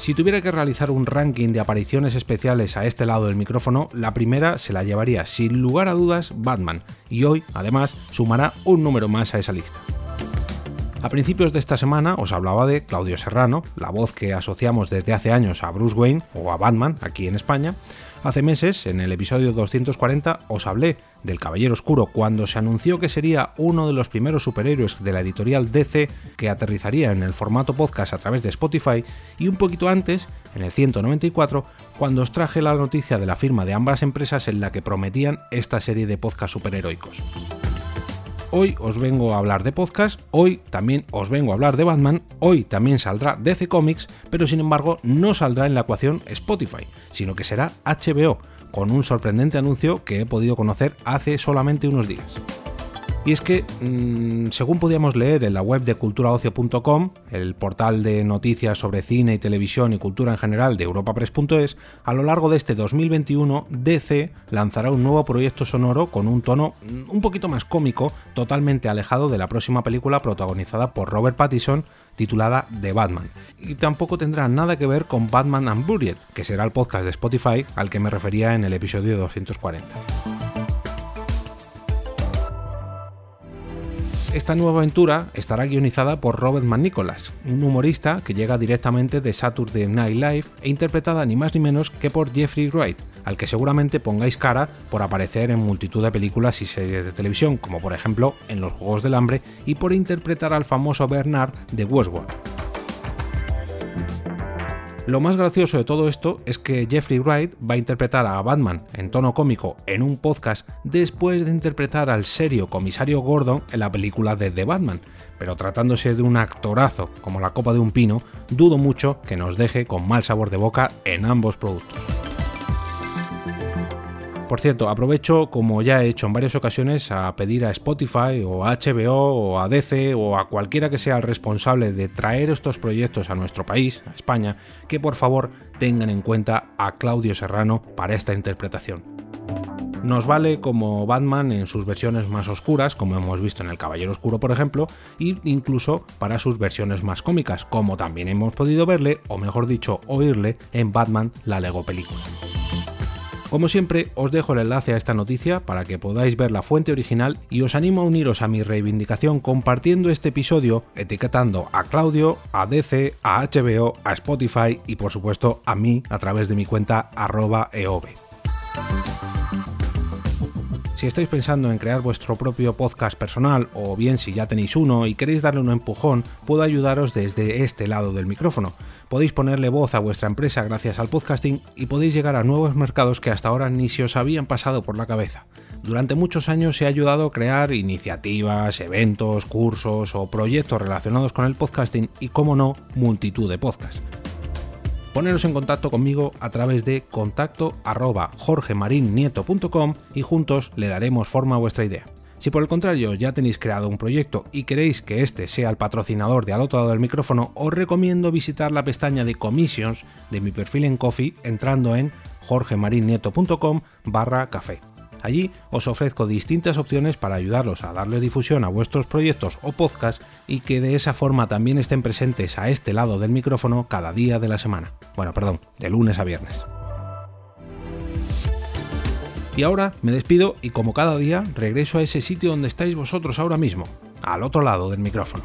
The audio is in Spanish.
Si tuviera que realizar un ranking de apariciones especiales a este lado del micrófono, la primera se la llevaría sin lugar a dudas Batman, y hoy, además, sumará un número más a esa lista. A principios de esta semana os hablaba de Claudio Serrano, la voz que asociamos desde hace años a Bruce Wayne o a Batman aquí en España, Hace meses, en el episodio 240, os hablé del Caballero Oscuro cuando se anunció que sería uno de los primeros superhéroes de la editorial DC que aterrizaría en el formato podcast a través de Spotify y un poquito antes, en el 194, cuando os traje la noticia de la firma de ambas empresas en la que prometían esta serie de podcast superheroicos. Hoy os vengo a hablar de podcast, hoy también os vengo a hablar de Batman, hoy también saldrá DC Comics, pero sin embargo no saldrá en la ecuación Spotify, sino que será HBO, con un sorprendente anuncio que he podido conocer hace solamente unos días. Y es que, mm, según podíamos leer en la web de culturaocio.com, el portal de noticias sobre cine y televisión y cultura en general de europapress.es, a lo largo de este 2021 DC lanzará un nuevo proyecto sonoro con un tono mm, un poquito más cómico, totalmente alejado de la próxima película protagonizada por Robert Pattinson titulada The Batman. Y tampoco tendrá nada que ver con Batman Unburied, que será el podcast de Spotify al que me refería en el episodio 240. Esta nueva aventura estará guionizada por Robert McNicholas, un humorista que llega directamente de Saturday Night Live e interpretada ni más ni menos que por Jeffrey Wright, al que seguramente pongáis cara por aparecer en multitud de películas y series de televisión, como por ejemplo en Los Juegos del Hambre, y por interpretar al famoso Bernard de Westworld. Lo más gracioso de todo esto es que Jeffrey Wright va a interpretar a Batman en tono cómico en un podcast después de interpretar al serio comisario Gordon en la película de The Batman, pero tratándose de un actorazo como la copa de un pino, dudo mucho que nos deje con mal sabor de boca en ambos productos. Por cierto, aprovecho, como ya he hecho en varias ocasiones, a pedir a Spotify o a HBO o a DC o a cualquiera que sea el responsable de traer estos proyectos a nuestro país, a España, que por favor tengan en cuenta a Claudio Serrano para esta interpretación. Nos vale como Batman en sus versiones más oscuras, como hemos visto en El Caballero Oscuro, por ejemplo, e incluso para sus versiones más cómicas, como también hemos podido verle, o mejor dicho, oírle en Batman la Lego película. Como siempre, os dejo el enlace a esta noticia para que podáis ver la fuente original y os animo a uniros a mi reivindicación compartiendo este episodio, etiquetando a Claudio, a DC, a HBO, a Spotify y por supuesto a mí a través de mi cuenta arroba eove. Si estáis pensando en crear vuestro propio podcast personal o bien si ya tenéis uno y queréis darle un empujón, puedo ayudaros desde este lado del micrófono. Podéis ponerle voz a vuestra empresa gracias al podcasting y podéis llegar a nuevos mercados que hasta ahora ni se os habían pasado por la cabeza. Durante muchos años he ayudado a crear iniciativas, eventos, cursos o proyectos relacionados con el podcasting y, como no, multitud de podcasts poneros en contacto conmigo a través de contacto arroba y juntos le daremos forma a vuestra idea. Si por el contrario ya tenéis creado un proyecto y queréis que este sea el patrocinador de al otro lado del micrófono, os recomiendo visitar la pestaña de commissions de mi perfil en Coffee entrando en jorgemarinieto.com barra café. Allí os ofrezco distintas opciones para ayudaros a darle difusión a vuestros proyectos o podcasts y que de esa forma también estén presentes a este lado del micrófono cada día de la semana. Bueno, perdón, de lunes a viernes. Y ahora me despido y como cada día regreso a ese sitio donde estáis vosotros ahora mismo, al otro lado del micrófono.